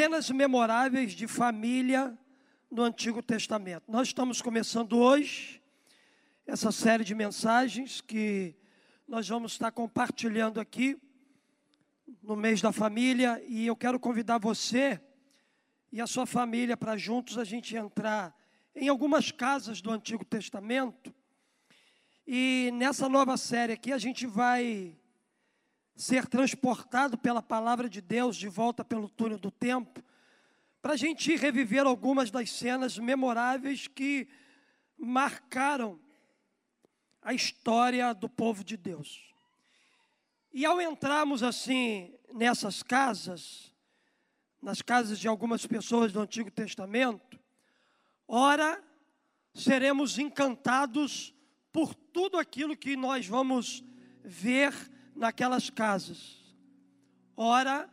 Cenas memoráveis de família no Antigo Testamento. Nós estamos começando hoje essa série de mensagens que nós vamos estar compartilhando aqui no mês da família e eu quero convidar você e a sua família para juntos a gente entrar em algumas casas do Antigo Testamento. E nessa nova série aqui a gente vai ser transportado pela palavra de Deus de volta pelo túnel do tempo, para a gente reviver algumas das cenas memoráveis que marcaram a história do povo de Deus. E ao entrarmos assim nessas casas, nas casas de algumas pessoas do Antigo Testamento, ora seremos encantados por tudo aquilo que nós vamos ver naquelas casas. Ora,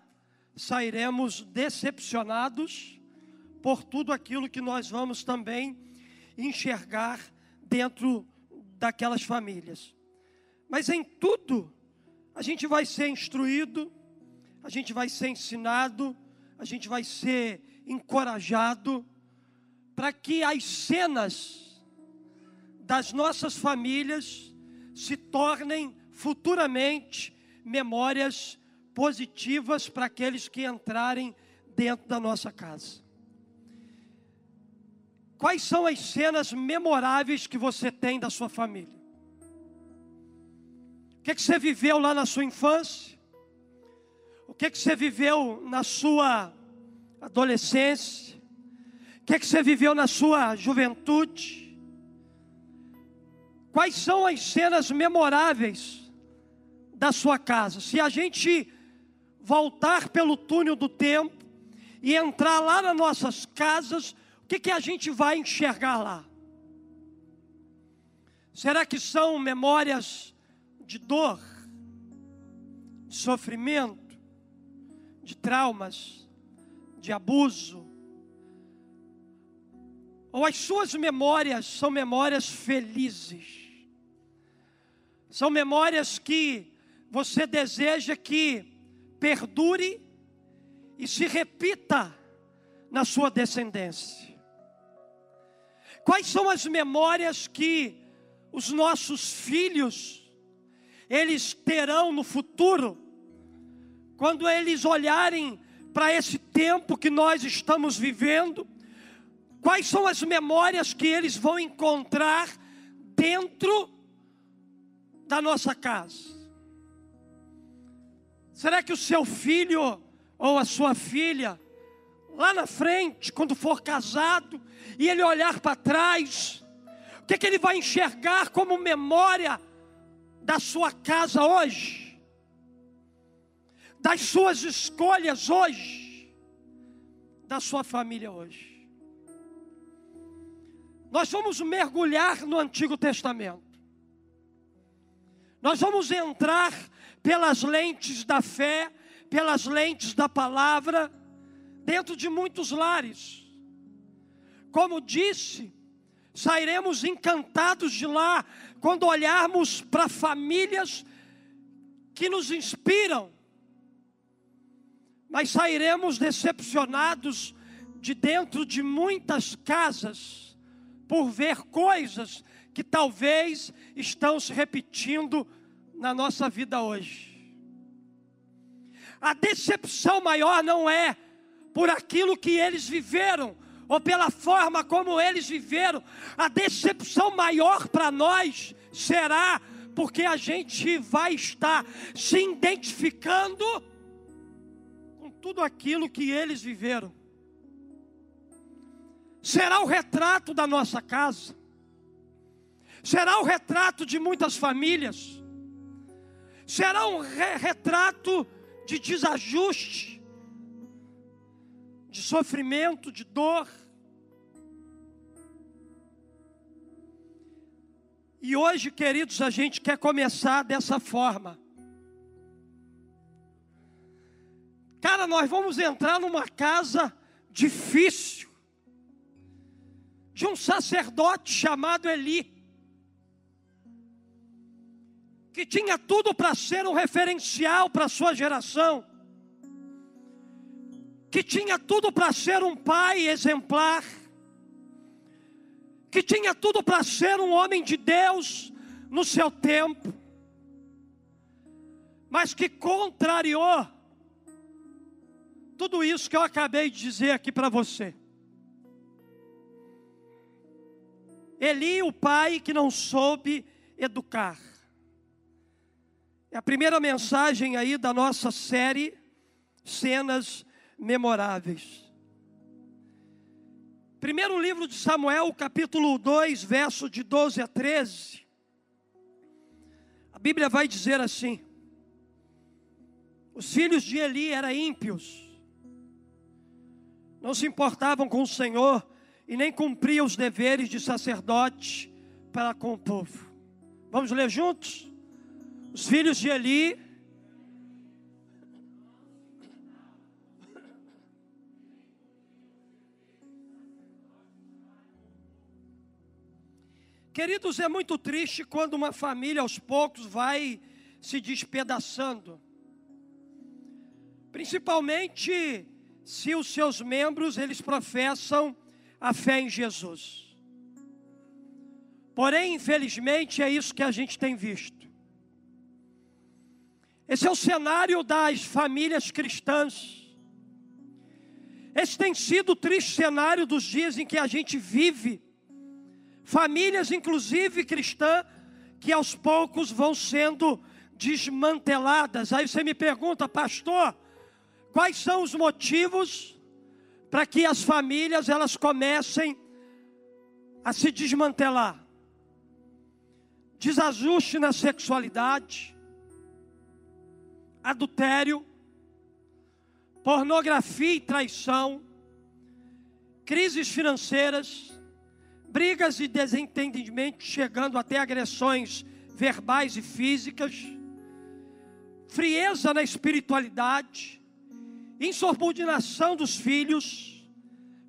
sairemos decepcionados por tudo aquilo que nós vamos também enxergar dentro daquelas famílias. Mas em tudo, a gente vai ser instruído, a gente vai ser ensinado, a gente vai ser encorajado para que as cenas das nossas famílias se tornem futuramente memórias positivas para aqueles que entrarem dentro da nossa casa. Quais são as cenas memoráveis que você tem da sua família? O que, é que você viveu lá na sua infância? O que, é que você viveu na sua adolescência? O que, é que você viveu na sua juventude? Quais são as cenas memoráveis da sua casa. Se a gente voltar pelo túnel do tempo e entrar lá nas nossas casas, o que, que a gente vai enxergar lá? Será que são memórias de dor, de sofrimento, de traumas, de abuso? Ou as suas memórias são memórias felizes? São memórias que você deseja que perdure e se repita na sua descendência? Quais são as memórias que os nossos filhos eles terão no futuro quando eles olharem para esse tempo que nós estamos vivendo? Quais são as memórias que eles vão encontrar dentro da nossa casa? Será que o seu filho ou a sua filha, lá na frente, quando for casado, e ele olhar para trás, o que, é que ele vai enxergar como memória da sua casa hoje? Das suas escolhas hoje? Da sua família hoje? Nós vamos mergulhar no Antigo Testamento. Nós vamos entrar pelas lentes da fé, pelas lentes da palavra, dentro de muitos lares. Como disse, sairemos encantados de lá quando olharmos para famílias que nos inspiram, mas sairemos decepcionados de dentro de muitas casas por ver coisas que talvez estão se repetindo na nossa vida hoje. A decepção maior não é por aquilo que eles viveram, ou pela forma como eles viveram, a decepção maior para nós será porque a gente vai estar se identificando com tudo aquilo que eles viveram. Será o retrato da nossa casa, será o retrato de muitas famílias será um re retrato de desajuste, de sofrimento, de dor. E hoje, queridos, a gente quer começar dessa forma. Cara, nós vamos entrar numa casa difícil, de um sacerdote chamado Eli. Que tinha tudo para ser um referencial para a sua geração, que tinha tudo para ser um pai exemplar, que tinha tudo para ser um homem de Deus no seu tempo, mas que contrariou tudo isso que eu acabei de dizer aqui para você. Eli, o pai que não soube educar. É a primeira mensagem aí da nossa série Cenas Memoráveis. Primeiro livro de Samuel, capítulo 2, verso de 12 a 13. A Bíblia vai dizer assim: Os filhos de Eli eram ímpios, não se importavam com o Senhor e nem cumpriam os deveres de sacerdote para com o povo. Vamos ler juntos? Os filhos de Eli. Queridos, é muito triste quando uma família aos poucos vai se despedaçando. Principalmente se os seus membros eles professam a fé em Jesus. Porém, infelizmente, é isso que a gente tem visto. Esse é o cenário das famílias cristãs. Esse tem sido o triste cenário dos dias em que a gente vive. Famílias, inclusive cristãs, que aos poucos vão sendo desmanteladas. Aí você me pergunta, pastor, Quais são os motivos para que as famílias elas comecem a se desmantelar? Desajuste na sexualidade, adultério, pornografia e traição, crises financeiras, brigas e desentendimentos chegando até agressões verbais e físicas, frieza na espiritualidade, insubordinação dos filhos,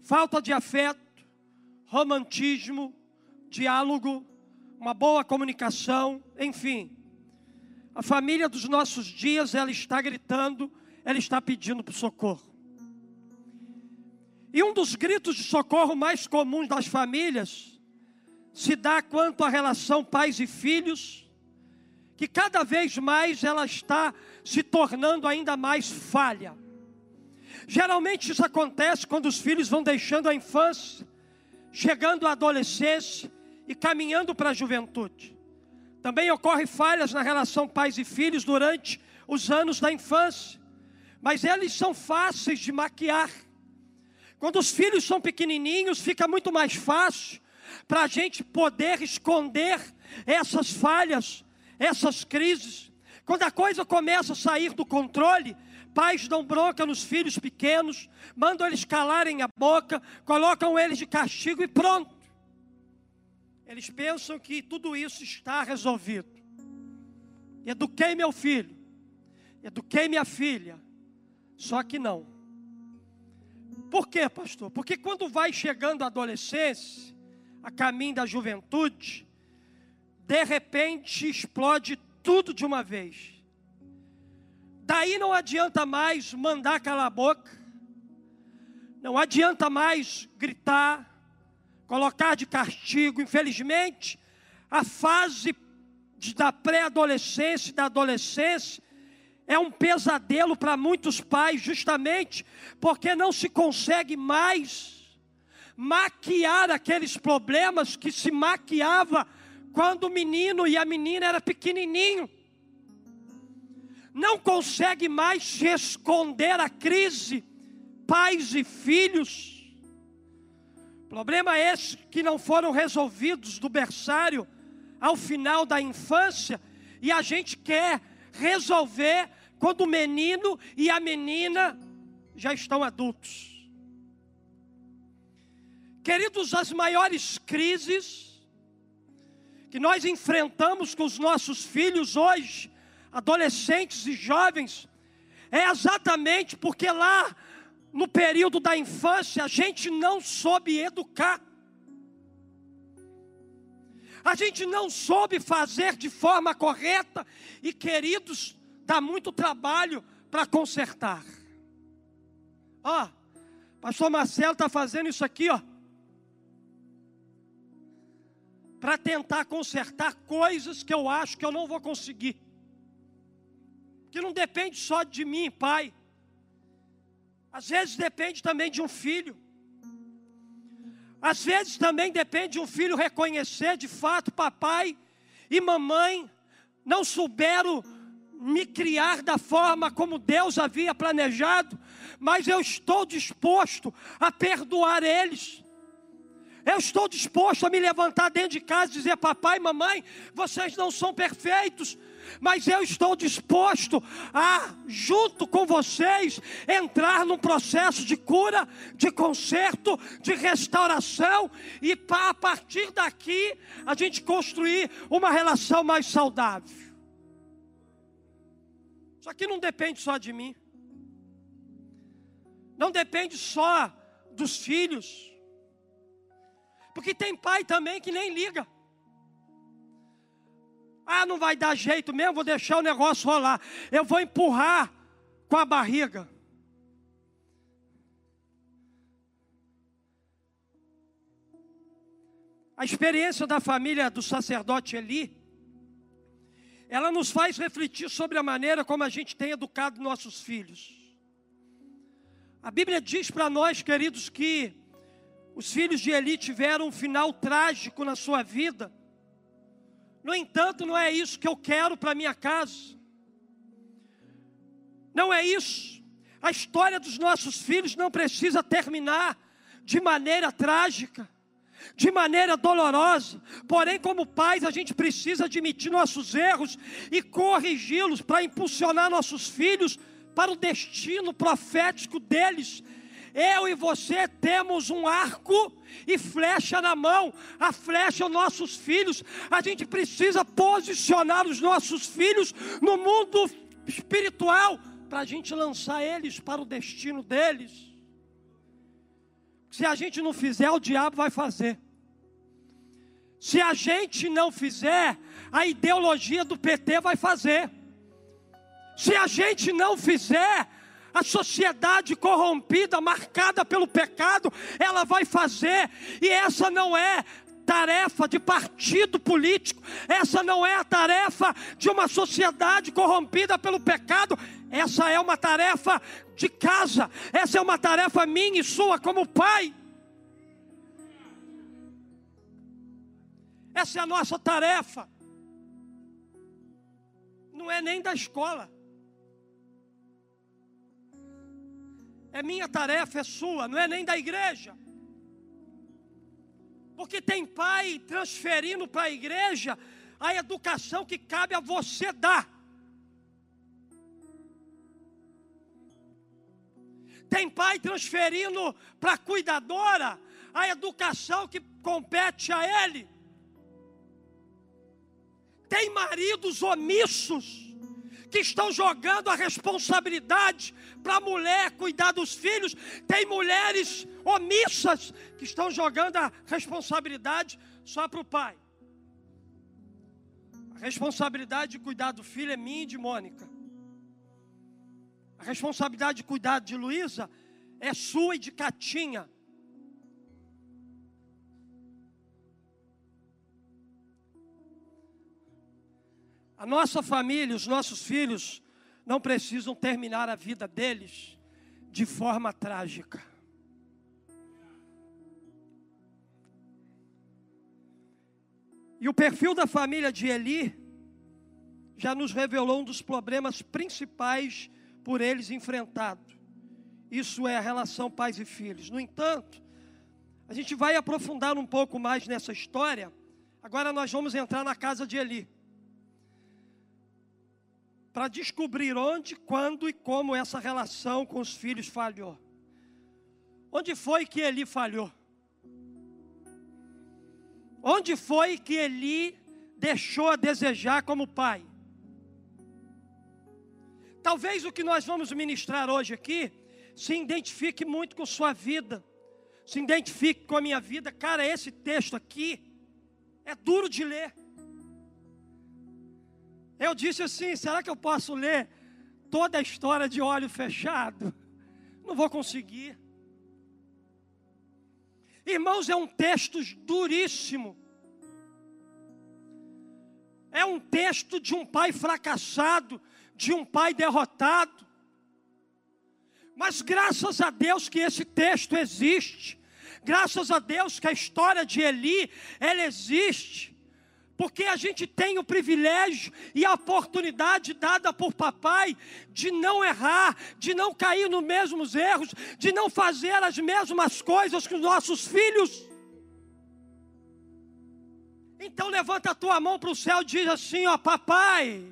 falta de afeto, romantismo, diálogo, uma boa comunicação, enfim. A família dos nossos dias, ela está gritando, ela está pedindo por socorro. E um dos gritos de socorro mais comuns das famílias se dá quanto à relação pais e filhos, que cada vez mais ela está se tornando ainda mais falha. Geralmente isso acontece quando os filhos vão deixando a infância, chegando à adolescência e caminhando para a juventude. Também ocorre falhas na relação pais e filhos durante os anos da infância, mas eles são fáceis de maquiar. Quando os filhos são pequenininhos, fica muito mais fácil para a gente poder esconder essas falhas, essas crises. Quando a coisa começa a sair do controle, Pais dão bronca nos filhos pequenos, mandam eles calarem a boca, colocam eles de castigo e pronto. Eles pensam que tudo isso está resolvido. Eduquei meu filho, eduquei minha filha, só que não. Por quê, pastor? Porque quando vai chegando a adolescência, a caminho da juventude, de repente explode tudo de uma vez. Daí não adianta mais mandar calar a boca, não adianta mais gritar, colocar de castigo. Infelizmente, a fase da pré-adolescência e da adolescência é um pesadelo para muitos pais, justamente porque não se consegue mais maquiar aqueles problemas que se maquiava quando o menino e a menina era pequenininho não consegue mais esconder a crise, pais e filhos. Problema esse que não foram resolvidos do berçário ao final da infância, e a gente quer resolver quando o menino e a menina já estão adultos. Queridos, as maiores crises que nós enfrentamos com os nossos filhos hoje adolescentes e jovens, é exatamente porque lá no período da infância a gente não soube educar. A gente não soube fazer de forma correta e, queridos, dá muito trabalho para consertar. Ó, oh, Pastor Marcelo está fazendo isso aqui, ó. Para tentar consertar coisas que eu acho que eu não vou conseguir. Que não depende só de mim, pai. Às vezes depende também de um filho. Às vezes também depende de um filho reconhecer de fato papai e mamãe não souberam me criar da forma como Deus havia planejado, mas eu estou disposto a perdoar eles. Eu estou disposto a me levantar dentro de casa e dizer: Papai, mamãe, vocês não são perfeitos, mas eu estou disposto a, junto com vocês, entrar num processo de cura, de conserto, de restauração, e para a partir daqui a gente construir uma relação mais saudável. Isso aqui não depende só de mim, não depende só dos filhos, porque tem pai também que nem liga. Ah, não vai dar jeito mesmo, vou deixar o negócio rolar. Eu vou empurrar com a barriga. A experiência da família do sacerdote Eli, ela nos faz refletir sobre a maneira como a gente tem educado nossos filhos. A Bíblia diz para nós, queridos, que os filhos de Eli tiveram um final trágico na sua vida, no entanto, não é isso que eu quero para minha casa. Não é isso. A história dos nossos filhos não precisa terminar de maneira trágica, de maneira dolorosa. Porém, como pais, a gente precisa admitir nossos erros e corrigi-los para impulsionar nossos filhos para o destino profético deles eu e você temos um arco e flecha na mão, a flecha os nossos filhos. A gente precisa posicionar os nossos filhos no mundo espiritual para a gente lançar eles para o destino deles. Se a gente não fizer, o diabo vai fazer. Se a gente não fizer, a ideologia do PT vai fazer. Se a gente não fizer, a sociedade corrompida, marcada pelo pecado, ela vai fazer, e essa não é tarefa de partido político, essa não é a tarefa de uma sociedade corrompida pelo pecado, essa é uma tarefa de casa, essa é uma tarefa minha e sua como pai. Essa é a nossa tarefa, não é nem da escola. É minha tarefa, é sua, não é nem da igreja. Porque tem pai transferindo para a igreja a educação que cabe a você dar. Tem pai transferindo para a cuidadora a educação que compete a ele. Tem maridos omissos que estão jogando a responsabilidade para a mulher cuidar dos filhos, tem mulheres omissas que estão jogando a responsabilidade só para o pai. A responsabilidade de cuidar do filho é minha e de Mônica. A responsabilidade de cuidar de Luísa é sua e de Catinha. A nossa família, os nossos filhos, não precisam terminar a vida deles de forma trágica. E o perfil da família de Eli já nos revelou um dos problemas principais por eles enfrentados. Isso é a relação pais e filhos. No entanto, a gente vai aprofundar um pouco mais nessa história. Agora nós vamos entrar na casa de Eli para descobrir onde, quando e como essa relação com os filhos falhou. Onde foi que Eli falhou? Onde foi que Eli deixou a desejar como pai? Talvez o que nós vamos ministrar hoje aqui se identifique muito com sua vida, se identifique com a minha vida. Cara, esse texto aqui é duro de ler. Eu disse assim: será que eu posso ler toda a história de olho fechado? Não vou conseguir. Irmãos, é um texto duríssimo. É um texto de um pai fracassado, de um pai derrotado. Mas graças a Deus que esse texto existe. Graças a Deus que a história de Eli, ela existe. Porque a gente tem o privilégio e a oportunidade dada por papai de não errar, de não cair nos mesmos erros, de não fazer as mesmas coisas que os nossos filhos. Então levanta a tua mão para o céu e diz assim: ó, papai,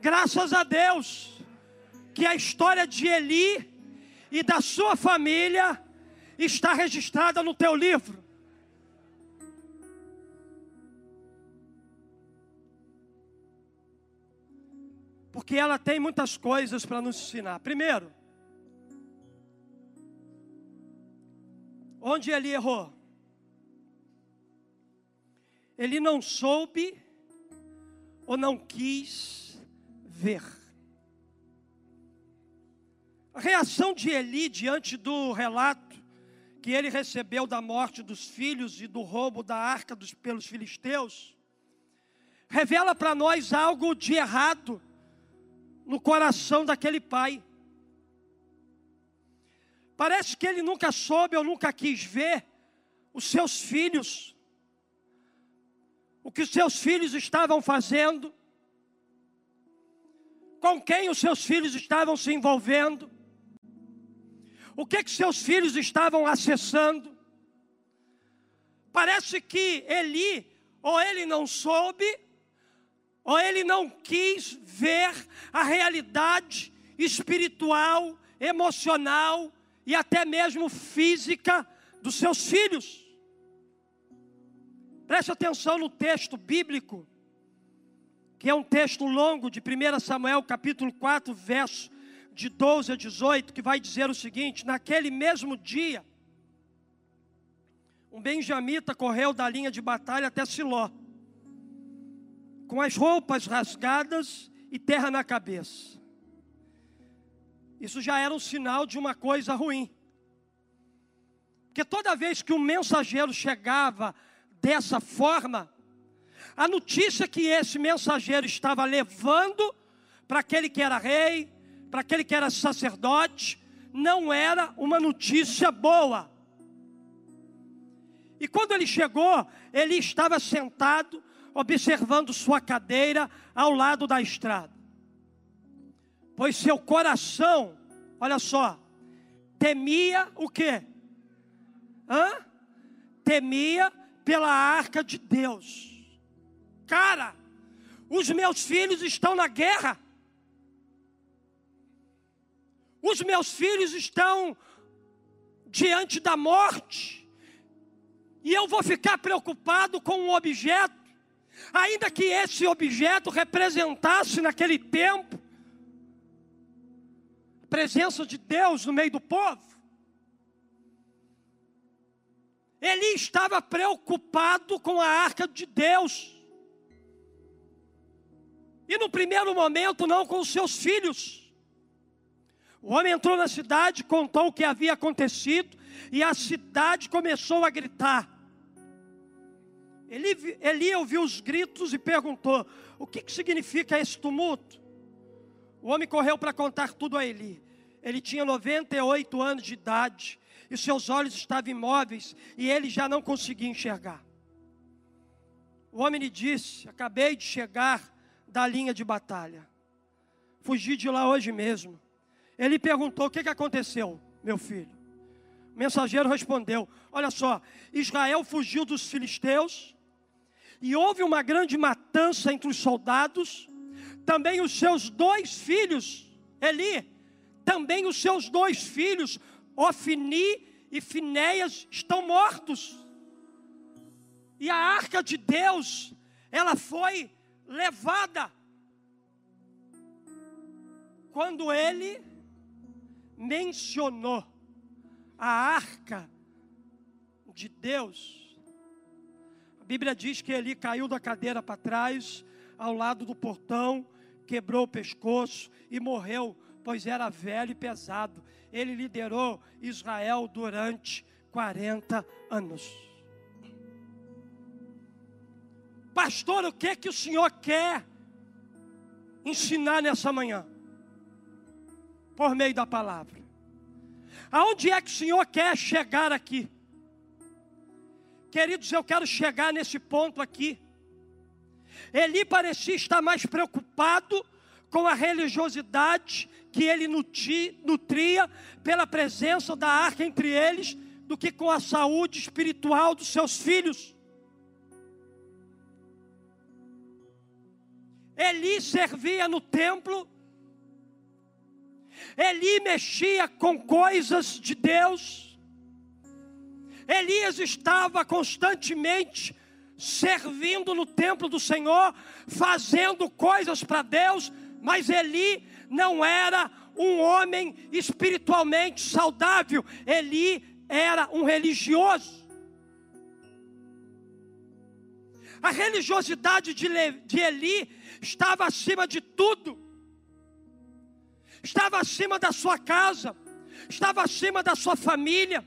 graças a Deus, que a história de Eli e da sua família está registrada no teu livro. Porque ela tem muitas coisas para nos ensinar. Primeiro, onde ele errou? Ele não soube ou não quis ver. A reação de Eli diante do relato que ele recebeu da morte dos filhos e do roubo da arca dos, pelos filisteus, revela para nós algo de errado no coração daquele pai. Parece que ele nunca soube ou nunca quis ver os seus filhos o que seus filhos estavam fazendo, com quem os seus filhos estavam se envolvendo, o que, que seus filhos estavam acessando. Parece que Eli, ou ele não soube, ou ele não quis ver a realidade espiritual, emocional e até mesmo física dos seus filhos. Preste atenção no texto bíblico, que é um texto longo de 1 Samuel, capítulo 4, verso de 12 a 18, que vai dizer o seguinte: Naquele mesmo dia, um benjamita correu da linha de batalha até Siló, com as roupas rasgadas e terra na cabeça. Isso já era um sinal de uma coisa ruim. Porque toda vez que um mensageiro chegava dessa forma, a notícia que esse mensageiro estava levando para aquele que era rei, para aquele que era sacerdote, não era uma notícia boa. E quando ele chegou, ele estava sentado, observando sua cadeira ao lado da estrada. Pois seu coração, olha só, temia o quê? Hã? Temia pela arca de Deus. Cara, os meus filhos estão na guerra. Os meus filhos estão diante da morte. E eu vou ficar preocupado com um objeto, ainda que esse objeto representasse naquele tempo a presença de Deus no meio do povo. Ele estava preocupado com a arca de Deus. E no primeiro momento, não com os seus filhos. O homem entrou na cidade, contou o que havia acontecido, e a cidade começou a gritar. Ele, Eli ouviu os gritos e perguntou: O que, que significa esse tumulto? O homem correu para contar tudo a Eli. Ele tinha 98 anos de idade e seus olhos estavam imóveis e ele já não conseguia enxergar. O homem lhe disse: Acabei de chegar da linha de batalha, fugi de lá hoje mesmo. Ele perguntou: O que, que aconteceu, meu filho? O mensageiro respondeu: Olha só, Israel fugiu dos filisteus e houve uma grande matança entre os soldados. Também os seus dois filhos, Eli, também os seus dois filhos Ofni e Finéias estão mortos. E a arca de Deus, ela foi levada. Quando ele mencionou a arca de Deus, Bíblia diz que ele caiu da cadeira para trás, ao lado do portão, quebrou o pescoço e morreu, pois era velho e pesado ele liderou Israel durante 40 anos. Pastor, o que que o senhor quer ensinar nessa manhã? Por meio da palavra. Aonde é que o senhor quer chegar aqui? Queridos, eu quero chegar nesse ponto aqui. Eli parecia estar mais preocupado com a religiosidade que ele nutria pela presença da arca entre eles, do que com a saúde espiritual dos seus filhos. Eli servia no templo, Eli mexia com coisas de Deus, Elias estava constantemente servindo no templo do Senhor, fazendo coisas para Deus, mas Eli não era um homem espiritualmente saudável, Eli era um religioso. A religiosidade de, Eli estava acima de tudo, estava acima da sua casa, estava acima da sua família.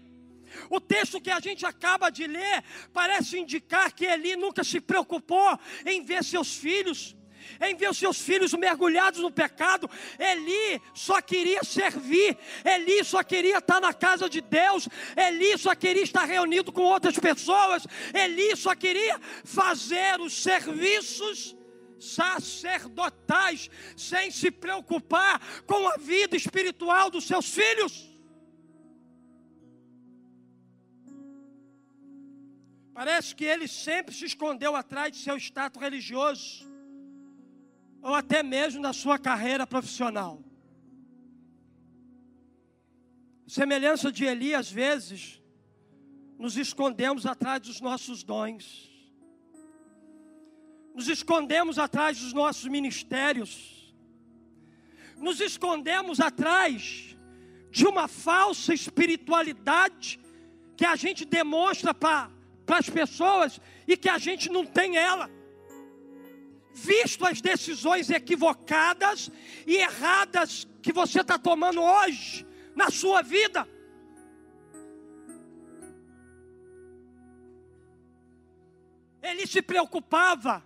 O texto que a gente acaba de ler parece indicar que Eli nunca se preocupou em ver seus filhos, em ver os seus filhos mergulhados no pecado. Eli só queria servir, Eli só queria estar na casa de Deus, Eli só queria estar reunido com outras pessoas, Eli só queria fazer os serviços sacerdotais, sem se preocupar com a vida espiritual dos seus filhos. Parece que ele sempre se escondeu atrás de seu status religioso, ou até mesmo na sua carreira profissional. Semelhança de Eli, às vezes, nos escondemos atrás dos nossos dons, nos escondemos atrás dos nossos ministérios, nos escondemos atrás de uma falsa espiritualidade que a gente demonstra para para as pessoas e que a gente não tem ela. Visto as decisões equivocadas e erradas que você está tomando hoje na sua vida. Ele se preocupava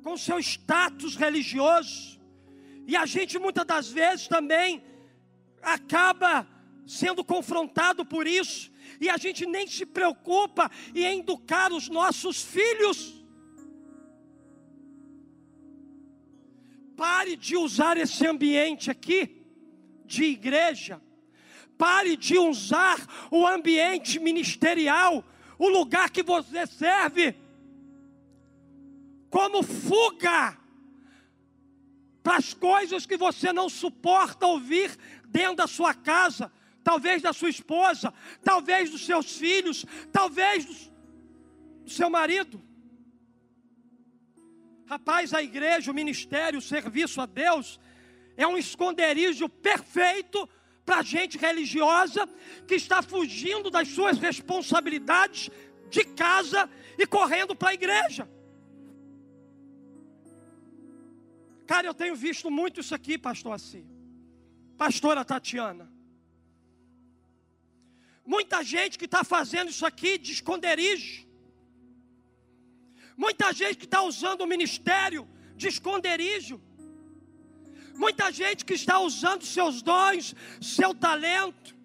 com seu status religioso, e a gente muitas das vezes também acaba sendo confrontado por isso, e a gente nem se preocupa em educar os nossos filhos. Pare de usar esse ambiente aqui de igreja. Pare de usar o ambiente ministerial, o lugar que você serve, como fuga para as coisas que você não suporta ouvir dentro da sua casa talvez da sua esposa, talvez dos seus filhos, talvez do, do seu marido. Rapaz, a igreja, o ministério, o serviço a Deus é um esconderijo perfeito para gente religiosa que está fugindo das suas responsabilidades de casa e correndo para a igreja. Cara, eu tenho visto muito isso aqui, pastor assim. Pastora Tatiana. Muita gente que está fazendo isso aqui de esconderijo. Muita gente que está usando o ministério de esconderijo. Muita gente que está usando seus dons, seu talento,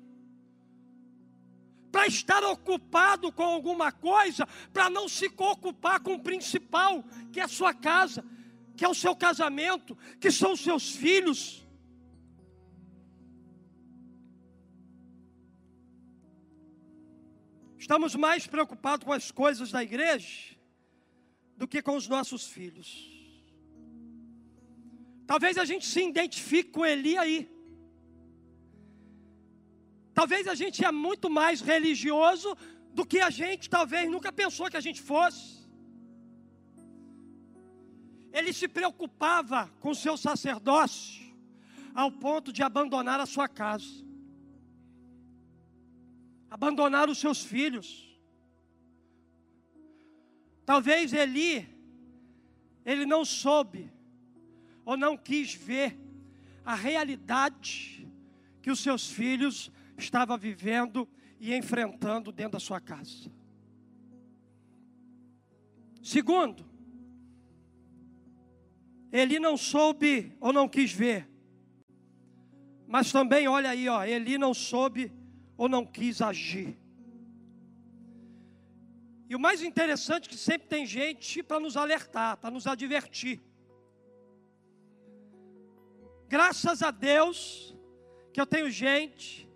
para estar ocupado com alguma coisa, para não se ocupar com o principal, que é a sua casa, que é o seu casamento, que são os seus filhos. Estamos mais preocupados com as coisas da igreja do que com os nossos filhos. Talvez a gente se identifique com Eli aí. Talvez a gente é muito mais religioso do que a gente talvez nunca pensou que a gente fosse. Ele se preocupava com seu sacerdócio ao ponto de abandonar a sua casa abandonar os seus filhos. Talvez Eli, ele não soube, ou não quis ver a realidade que os seus filhos estavam vivendo e enfrentando dentro da sua casa. Segundo, ele não soube ou não quis ver. Mas também, olha aí, ó, ele não soube ou não quis agir. E o mais interessante é que sempre tem gente para nos alertar, para nos advertir. Graças a Deus que eu tenho gente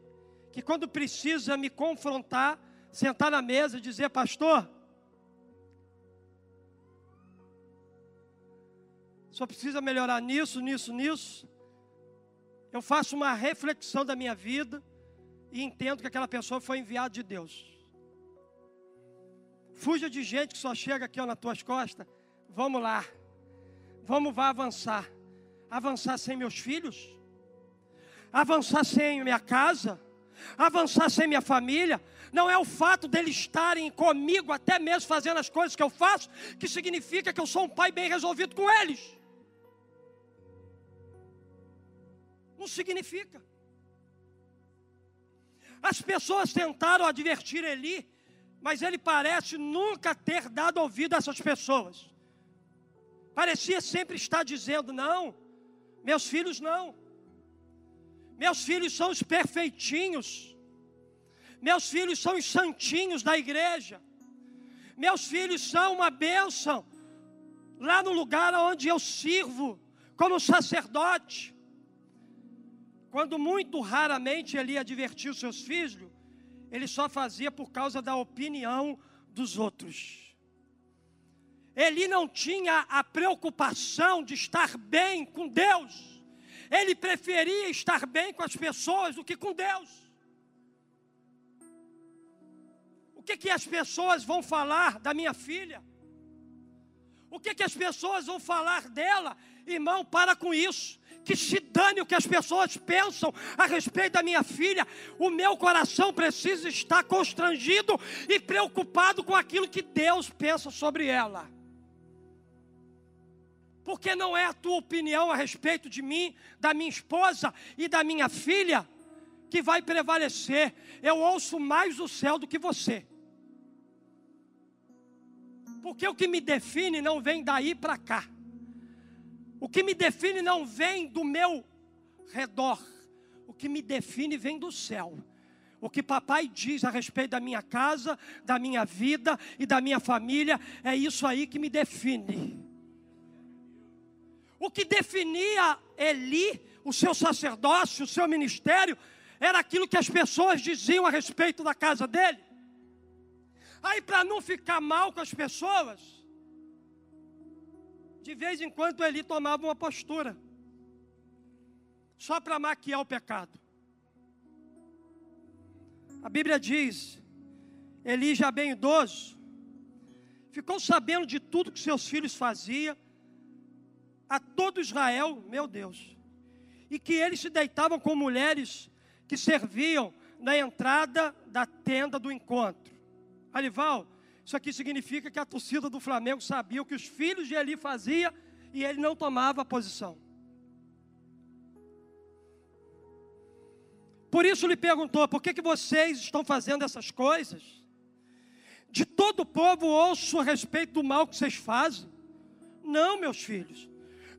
que quando precisa me confrontar, sentar na mesa e dizer, pastor, só precisa melhorar nisso, nisso, nisso. Eu faço uma reflexão da minha vida e entendo que aquela pessoa foi enviada de Deus. Fuja de gente que só chega aqui ó, nas tuas costas. Vamos lá. Vamos vá avançar. Avançar sem meus filhos? Avançar sem minha casa? Avançar sem minha família? Não é o fato deles estarem comigo, até mesmo fazendo as coisas que eu faço, que significa que eu sou um pai bem resolvido com eles. Não significa. As pessoas tentaram advertir Eli, mas ele parece nunca ter dado ouvido a essas pessoas. Parecia sempre estar dizendo: não, meus filhos não. Meus filhos são os perfeitinhos. Meus filhos são os santinhos da igreja. Meus filhos são uma bênção lá no lugar onde eu sirvo como sacerdote. Quando muito raramente ele advertia os seus filhos, ele só fazia por causa da opinião dos outros. Ele não tinha a preocupação de estar bem com Deus. Ele preferia estar bem com as pessoas do que com Deus. O que, que as pessoas vão falar da minha filha? O que, que as pessoas vão falar dela? Irmão, para com isso que se dane o que as pessoas pensam a respeito da minha filha. O meu coração precisa estar constrangido e preocupado com aquilo que Deus pensa sobre ela. Porque não é a tua opinião a respeito de mim, da minha esposa e da minha filha que vai prevalecer. Eu ouço mais o céu do que você. Porque o que me define não vem daí para cá. O que me define não vem do meu redor. O que me define vem do céu. O que papai diz a respeito da minha casa, da minha vida e da minha família, é isso aí que me define. O que definia Eli, o seu sacerdócio, o seu ministério, era aquilo que as pessoas diziam a respeito da casa dele. Aí, para não ficar mal com as pessoas, de vez em quando Eli tomava uma postura, só para maquiar o pecado. A Bíblia diz: Eli, já bem idoso, ficou sabendo de tudo que seus filhos faziam, a todo Israel, meu Deus, e que eles se deitavam com mulheres que serviam na entrada da tenda do encontro. Alival, isso aqui significa que a torcida do Flamengo sabia o que os filhos de Eli faziam e ele não tomava posição. Por isso lhe perguntou: por que, que vocês estão fazendo essas coisas? De todo o povo ouço a respeito do mal que vocês fazem. Não, meus filhos.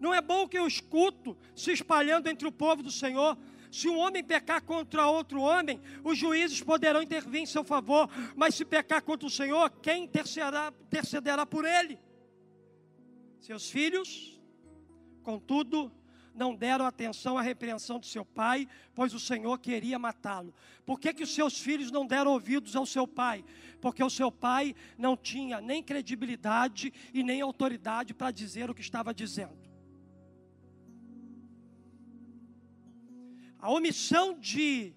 Não é bom que eu escuto se espalhando entre o povo do Senhor se um homem pecar contra outro homem, os juízes poderão intervir em seu favor, mas se pecar contra o Senhor, quem intercederá, intercederá por ele? Seus filhos, contudo, não deram atenção à repreensão de seu pai, pois o Senhor queria matá-lo. Por que, que os seus filhos não deram ouvidos ao seu pai? Porque o seu pai não tinha nem credibilidade e nem autoridade para dizer o que estava dizendo. A omissão de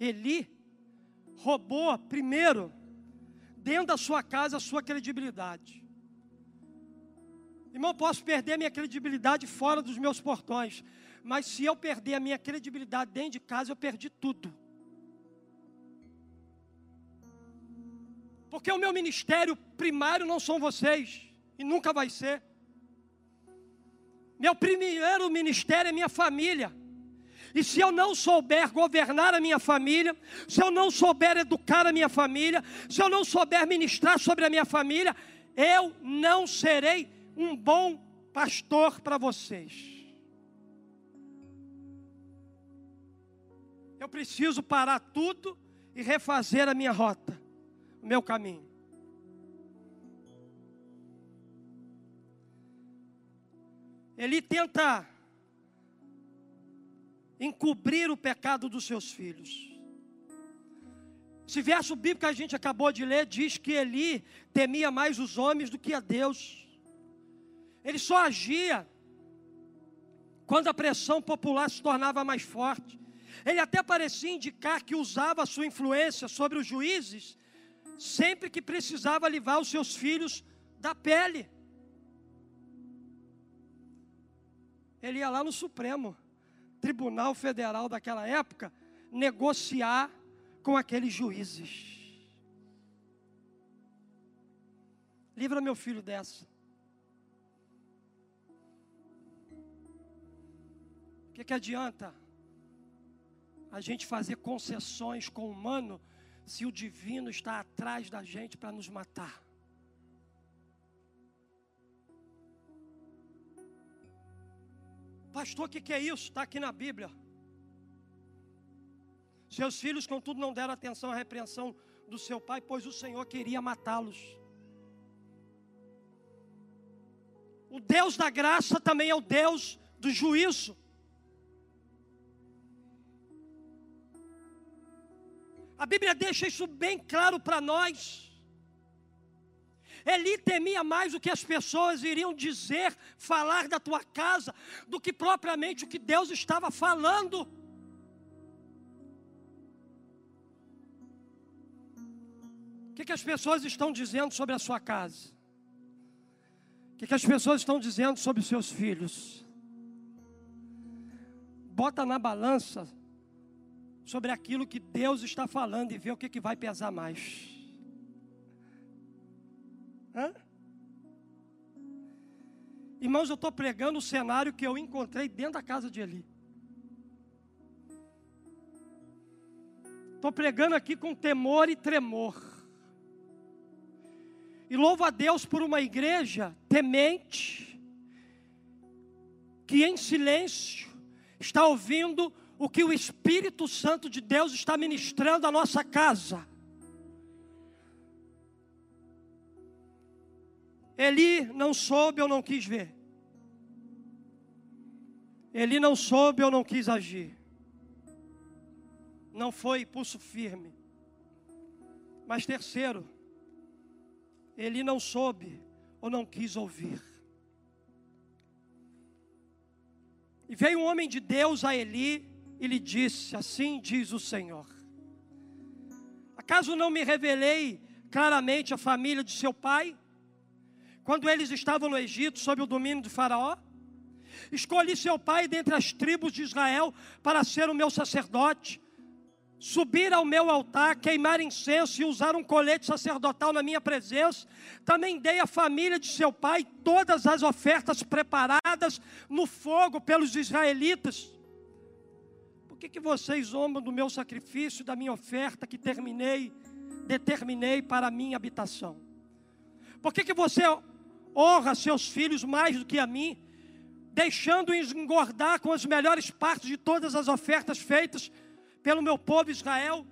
Eli roubou, primeiro, dentro da sua casa, a sua credibilidade. Irmão, posso perder a minha credibilidade fora dos meus portões, mas se eu perder a minha credibilidade dentro de casa, eu perdi tudo. Porque o meu ministério primário não são vocês, e nunca vai ser. Meu primeiro ministério é minha família. E se eu não souber governar a minha família, se eu não souber educar a minha família, se eu não souber ministrar sobre a minha família, eu não serei um bom pastor para vocês. Eu preciso parar tudo e refazer a minha rota, o meu caminho. Ele tenta encobrir o pecado dos seus filhos. Esse verso bíblico que a gente acabou de ler diz que Eli temia mais os homens do que a Deus. Ele só agia quando a pressão popular se tornava mais forte. Ele até parecia indicar que usava a sua influência sobre os juízes sempre que precisava livrar os seus filhos da pele. Ele ia lá no Supremo Tribunal Federal daquela época negociar com aqueles juízes. Livra meu filho dessa. O que, que adianta a gente fazer concessões com o humano se o divino está atrás da gente para nos matar? Pastor, o que, que é isso? Está aqui na Bíblia. Seus filhos, contudo, não deram atenção à repreensão do seu pai, pois o Senhor queria matá-los. O Deus da graça também é o Deus do juízo. A Bíblia deixa isso bem claro para nós. Eli temia mais o que as pessoas iriam dizer, falar da tua casa, do que propriamente o que Deus estava falando. O que, que as pessoas estão dizendo sobre a sua casa? O que, que as pessoas estão dizendo sobre os seus filhos? Bota na balança sobre aquilo que Deus está falando e vê o que, que vai pesar mais. Hã? Irmãos, eu estou pregando o cenário que eu encontrei dentro da casa de Eli. Estou pregando aqui com temor e tremor. E louvo a Deus por uma igreja temente, que em silêncio está ouvindo o que o Espírito Santo de Deus está ministrando à nossa casa. Eli não soube ou não quis ver. Ele não soube ou não quis agir. Não foi pulso firme. Mas terceiro, ele não soube ou não quis ouvir. E veio um homem de Deus a Eli e lhe disse: Assim diz o Senhor. Acaso não me revelei claramente a família de seu pai? Quando eles estavam no Egito, sob o domínio de Faraó? Escolhi seu pai dentre as tribos de Israel para ser o meu sacerdote, subir ao meu altar, queimar incenso e usar um colete sacerdotal na minha presença. Também dei à família de seu pai todas as ofertas preparadas no fogo pelos israelitas. Por que, que vocês zombam do meu sacrifício, da minha oferta que terminei, determinei para a minha habitação? Por que, que você honra seus filhos mais do que a mim, deixando-os engordar com as melhores partes de todas as ofertas feitas pelo meu povo Israel.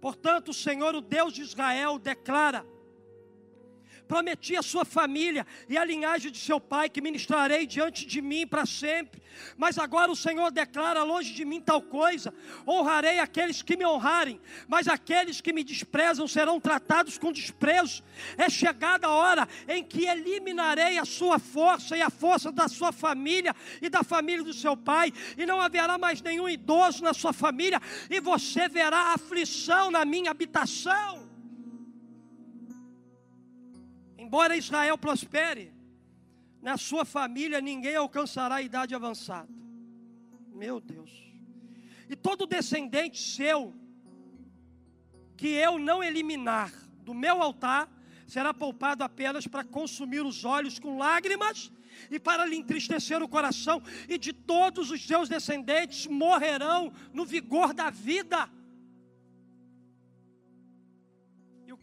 Portanto, o Senhor, o Deus de Israel, declara: Prometi a sua família e a linhagem de seu pai que ministrarei diante de mim para sempre. Mas agora o Senhor declara longe de mim tal coisa: honrarei aqueles que me honrarem, mas aqueles que me desprezam serão tratados com desprezo. É chegada a hora em que eliminarei a sua força e a força da sua família e da família do seu pai, e não haverá mais nenhum idoso na sua família, e você verá aflição na minha habitação. Embora Israel prospere, na sua família ninguém alcançará a idade avançada. Meu Deus. E todo descendente seu, que eu não eliminar do meu altar, será poupado apenas para consumir os olhos com lágrimas e para lhe entristecer o coração, e de todos os seus descendentes morrerão no vigor da vida.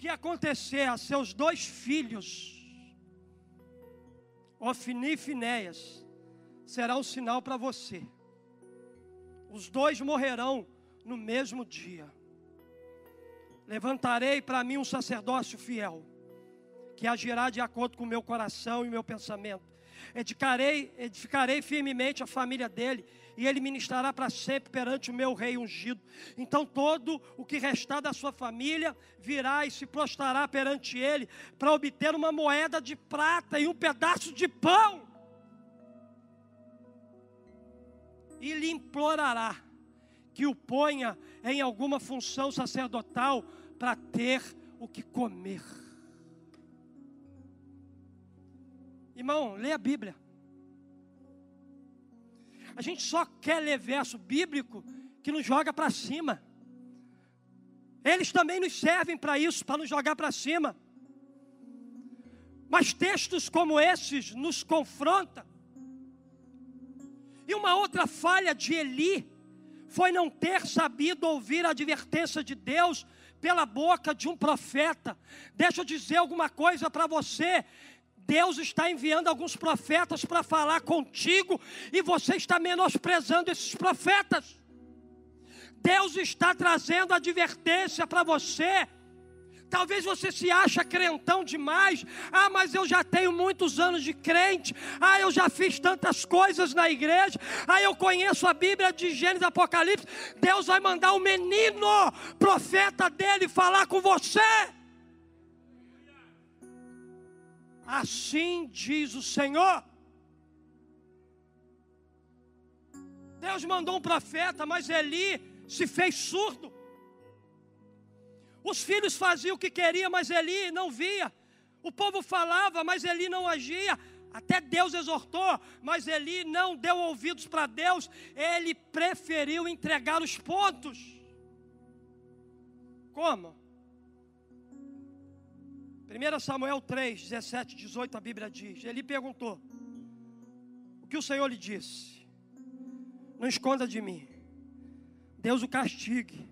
Que acontecer a seus dois filhos, Ofni e Finéias, será um sinal para você. Os dois morrerão no mesmo dia. Levantarei para mim um sacerdócio fiel, que agirá de acordo com o meu coração e meu pensamento. Edificarei, edificarei firmemente a família dele, e ele ministrará para sempre perante o meu rei ungido. Então todo o que restar da sua família virá e se prostrará perante ele, para obter uma moeda de prata e um pedaço de pão. E lhe implorará que o ponha em alguma função sacerdotal para ter o que comer. Irmão, lê a Bíblia. A gente só quer ler verso bíblico que nos joga para cima. Eles também nos servem para isso, para nos jogar para cima. Mas textos como esses nos confrontam. E uma outra falha de Eli foi não ter sabido ouvir a advertência de Deus pela boca de um profeta. Deixa eu dizer alguma coisa para você. Deus está enviando alguns profetas para falar contigo e você está menosprezando esses profetas. Deus está trazendo advertência para você Talvez você se acha crentão demais. Ah, mas eu já tenho muitos anos de crente. Ah, eu já fiz tantas coisas na igreja. Ah, eu conheço a Bíblia de Gênesis Apocalipse. Deus vai mandar um menino, profeta dele, falar com você. Assim diz o Senhor. Deus mandou um profeta, mas Eli se fez surdo. Os filhos faziam o que queria, mas Eli não via. O povo falava, mas Eli não agia. Até Deus exortou, mas Eli não deu ouvidos para Deus. Ele preferiu entregar os pontos. Como? 1 Samuel 3, 17, 18, a Bíblia diz: Ele perguntou: O que o Senhor lhe disse? Não esconda de mim. Deus o castigue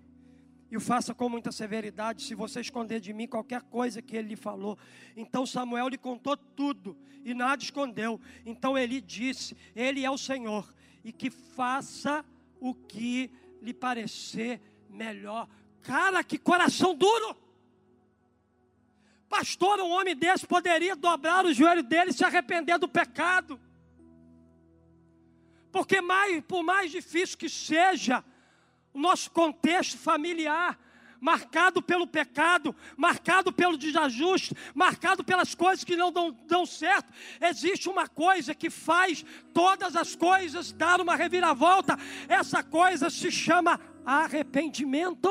e o faça com muita severidade, se você esconder de mim qualquer coisa que ele lhe falou. Então Samuel lhe contou tudo e nada escondeu. Então ele disse: Ele é o Senhor, e que faça o que lhe parecer melhor. Cara, que coração duro! Pastor, um homem desse poderia dobrar o joelho dele e se arrepender do pecado. Porque mais, por mais difícil que seja, o nosso contexto familiar, marcado pelo pecado, marcado pelo desajuste, marcado pelas coisas que não dão, dão, certo. Existe uma coisa que faz todas as coisas dar uma reviravolta. Essa coisa se chama arrependimento.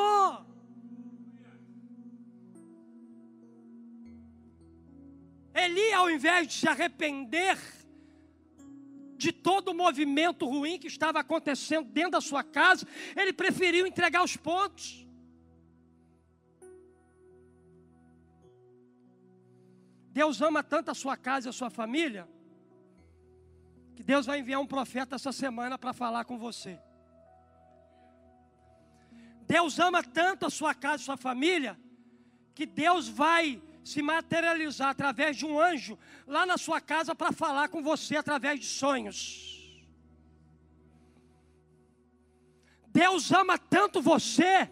Eli, ao invés de se arrepender, de todo o movimento ruim que estava acontecendo dentro da sua casa, ele preferiu entregar os pontos. Deus ama tanto a sua casa e a sua família, que Deus vai enviar um profeta essa semana para falar com você. Deus ama tanto a sua casa e a sua família, que Deus vai se materializar através de um anjo lá na sua casa para falar com você através de sonhos. Deus ama tanto você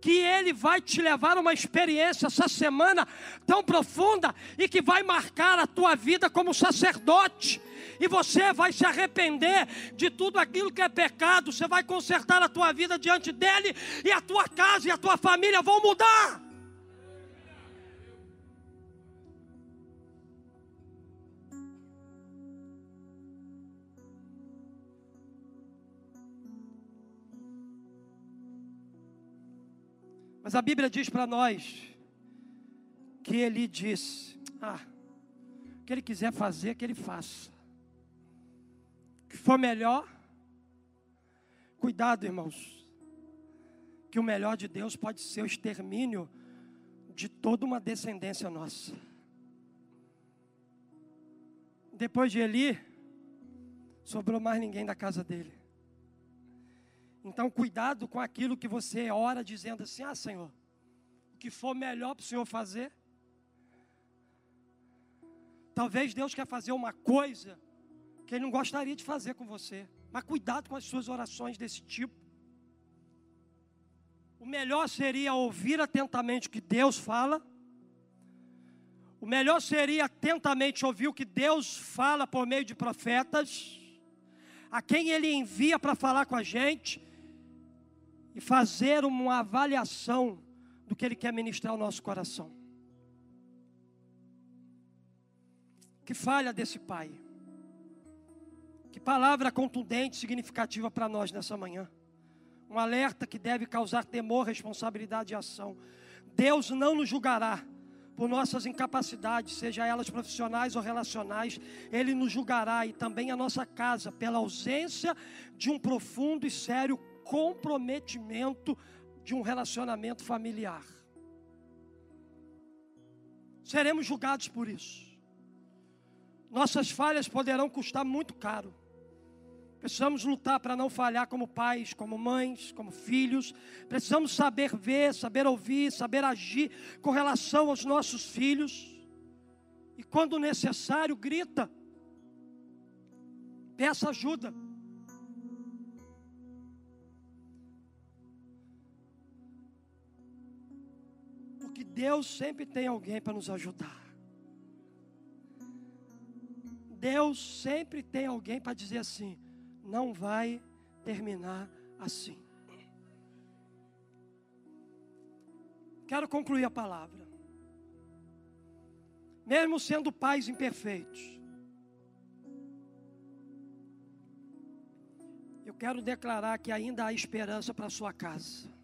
que Ele vai te levar a uma experiência essa semana tão profunda e que vai marcar a tua vida como sacerdote. E você vai se arrepender de tudo aquilo que é pecado, você vai consertar a tua vida diante dele, e a tua casa e a tua família vão mudar. Mas a Bíblia diz para nós que ele disse: Ah, o que ele quiser fazer, que ele faça. O que for melhor, cuidado, irmãos, que o melhor de Deus pode ser o extermínio de toda uma descendência nossa. depois de Eli, sobrou mais ninguém da casa dele. Então, cuidado com aquilo que você ora dizendo assim: Ah, Senhor, o que for melhor para o Senhor fazer. Talvez Deus quer fazer uma coisa que Ele não gostaria de fazer com você. Mas cuidado com as suas orações desse tipo. O melhor seria ouvir atentamente o que Deus fala. O melhor seria atentamente ouvir o que Deus fala por meio de profetas, a quem Ele envia para falar com a gente, e fazer uma avaliação do que Ele quer ministrar ao nosso coração. Que falha desse Pai. Que palavra contundente, significativa para nós nessa manhã. Um alerta que deve causar temor, responsabilidade e ação. Deus não nos julgará por nossas incapacidades, seja elas profissionais ou relacionais, Ele nos julgará e também a nossa casa pela ausência de um profundo e sério comprometimento de um relacionamento familiar. Seremos julgados por isso. Nossas falhas poderão custar muito caro. Precisamos lutar para não falhar como pais, como mães, como filhos. Precisamos saber ver, saber ouvir, saber agir com relação aos nossos filhos. E quando necessário, grita. Peça ajuda. Deus sempre tem alguém para nos ajudar. Deus sempre tem alguém para dizer assim: não vai terminar assim. Quero concluir a palavra. Mesmo sendo pais imperfeitos, eu quero declarar que ainda há esperança para a sua casa.